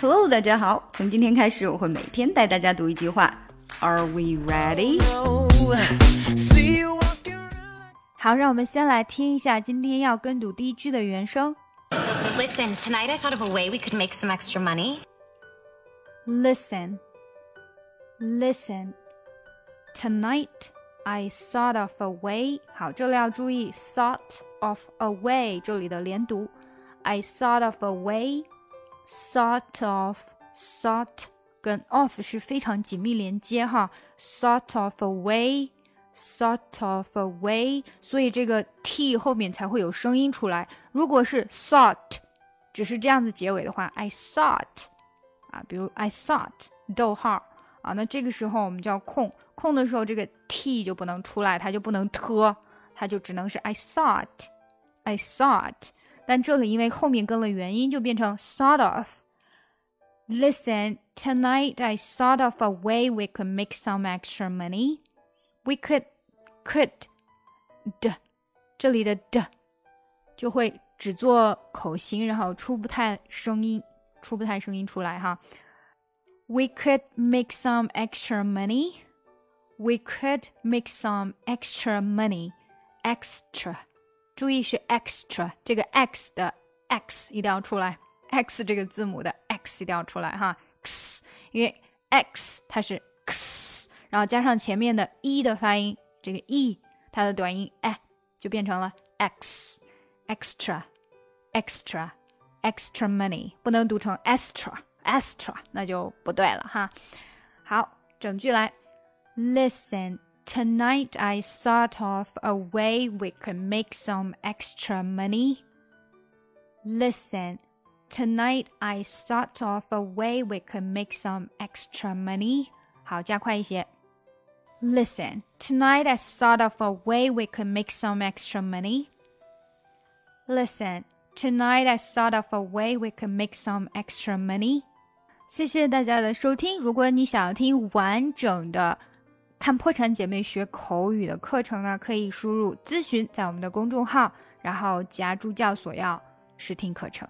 Hello，大家好。从今天开始，我会每天带大家读一句话。Are we ready？好，让我们先来听一下今天要跟读第一句的原声。Listen, tonight I thought of a way we could make some extra money. Listen, listen. Tonight I thought of a way. 好，这里要注意 thought of a way 这里的连读。I thought of a way, Thought of, thought 跟 of 是非常紧密连接哈。Thought of a way, thought of a way，所以这个 t 后面才会有声音出来。如果是 thought，只是这样子结尾的话，I thought 啊，比如 I thought 逗号啊，那这个时候我们就要空空的时候，这个 t 就不能出来，它就不能 t，，它就只能是 I thought，I thought。但这里因为后面跟了元音，就变成 sort of。Listen, tonight I thought of a way we could make some extra money. We could, could, 的，这里的的就会只做口型，然后出不太声音，出不太声音出来哈。We could make some extra money. We could make some extra money. Extra， 注意是 extra，这个 x 的 x 一定要出来，x 这个字母的 x 一定要出来哈。x，因为 x 它是 x，然后加上前面的 e 的发音，这个 e 它的短音 e 就变成了 x。extra extra extra money 不能读成 extra extra，那就不对了哈。好，整句来。Listen, tonight I thought of a way we could make some extra money. Listen, tonight I thought of a way we could make some extra money. 好，加快一些。Listen, tonight I thought of a way we could make some extra money. Listen, tonight I thought of a way we could make some extra money. 谢谢大家的收听。如果你想要听完整的 看破产姐妹学口语的课程呢，可以输入咨询在我们的公众号，然后加助教索要试听课程。